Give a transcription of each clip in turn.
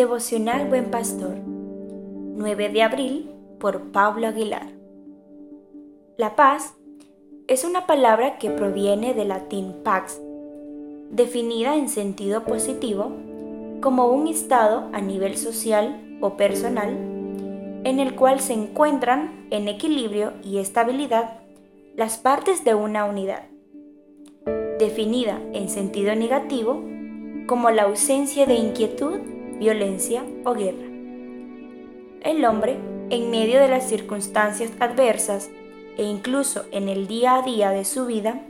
Devocional Buen Pastor, 9 de abril, por Pablo Aguilar. La paz es una palabra que proviene del latín pax, definida en sentido positivo como un estado a nivel social o personal en el cual se encuentran en equilibrio y estabilidad las partes de una unidad, definida en sentido negativo como la ausencia de inquietud, violencia o guerra. El hombre, en medio de las circunstancias adversas e incluso en el día a día de su vida,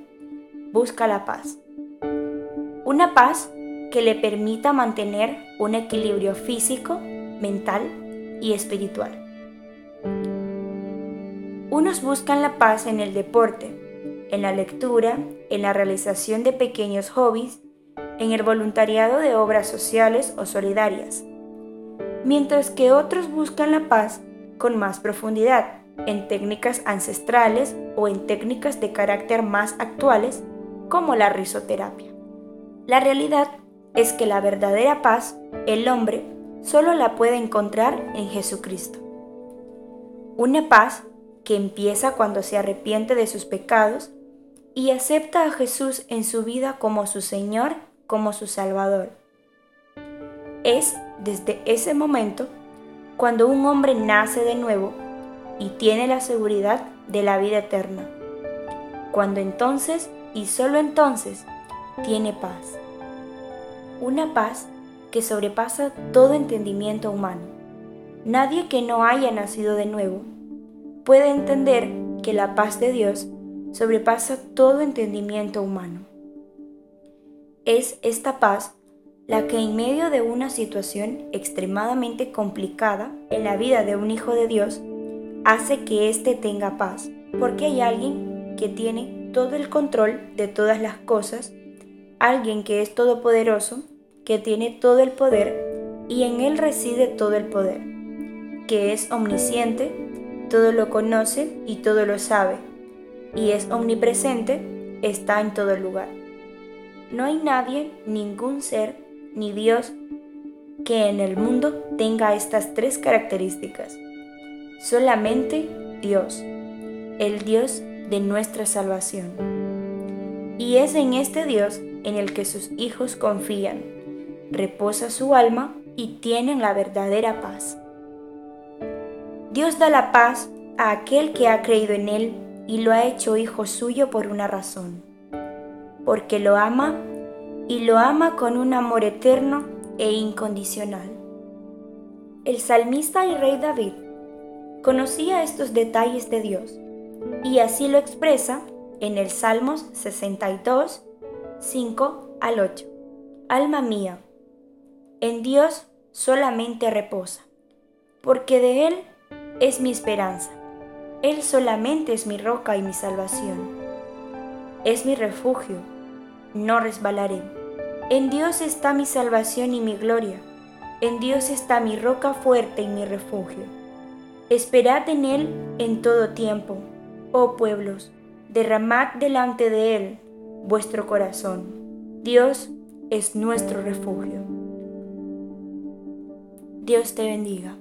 busca la paz. Una paz que le permita mantener un equilibrio físico, mental y espiritual. Unos buscan la paz en el deporte, en la lectura, en la realización de pequeños hobbies, en el voluntariado de obras sociales o solidarias, mientras que otros buscan la paz con más profundidad, en técnicas ancestrales o en técnicas de carácter más actuales, como la risoterapia. La realidad es que la verdadera paz, el hombre, solo la puede encontrar en Jesucristo. Una paz que empieza cuando se arrepiente de sus pecados y acepta a Jesús en su vida como su Señor, como su Salvador. Es desde ese momento cuando un hombre nace de nuevo y tiene la seguridad de la vida eterna. Cuando entonces y solo entonces tiene paz. Una paz que sobrepasa todo entendimiento humano. Nadie que no haya nacido de nuevo puede entender que la paz de Dios sobrepasa todo entendimiento humano. Es esta paz la que en medio de una situación extremadamente complicada en la vida de un hijo de Dios hace que éste tenga paz, porque hay alguien que tiene todo el control de todas las cosas, alguien que es todopoderoso, que tiene todo el poder y en él reside todo el poder, que es omnisciente, todo lo conoce y todo lo sabe, y es omnipresente, está en todo lugar. No hay nadie, ningún ser, ni Dios, que en el mundo tenga estas tres características. Solamente Dios, el Dios de nuestra salvación. Y es en este Dios en el que sus hijos confían, reposa su alma y tienen la verdadera paz. Dios da la paz a aquel que ha creído en Él y lo ha hecho hijo suyo por una razón, porque lo ama y lo ama con un amor eterno e incondicional. El salmista y rey David conocía estos detalles de Dios y así lo expresa en el Salmos 62, 5 al 8. Alma mía, en Dios solamente reposa, porque de Él es mi esperanza. Él solamente es mi roca y mi salvación. Es mi refugio, no resbalaré. En Dios está mi salvación y mi gloria. En Dios está mi roca fuerte y mi refugio. Esperad en Él en todo tiempo, oh pueblos, derramad delante de Él vuestro corazón. Dios es nuestro refugio. Dios te bendiga.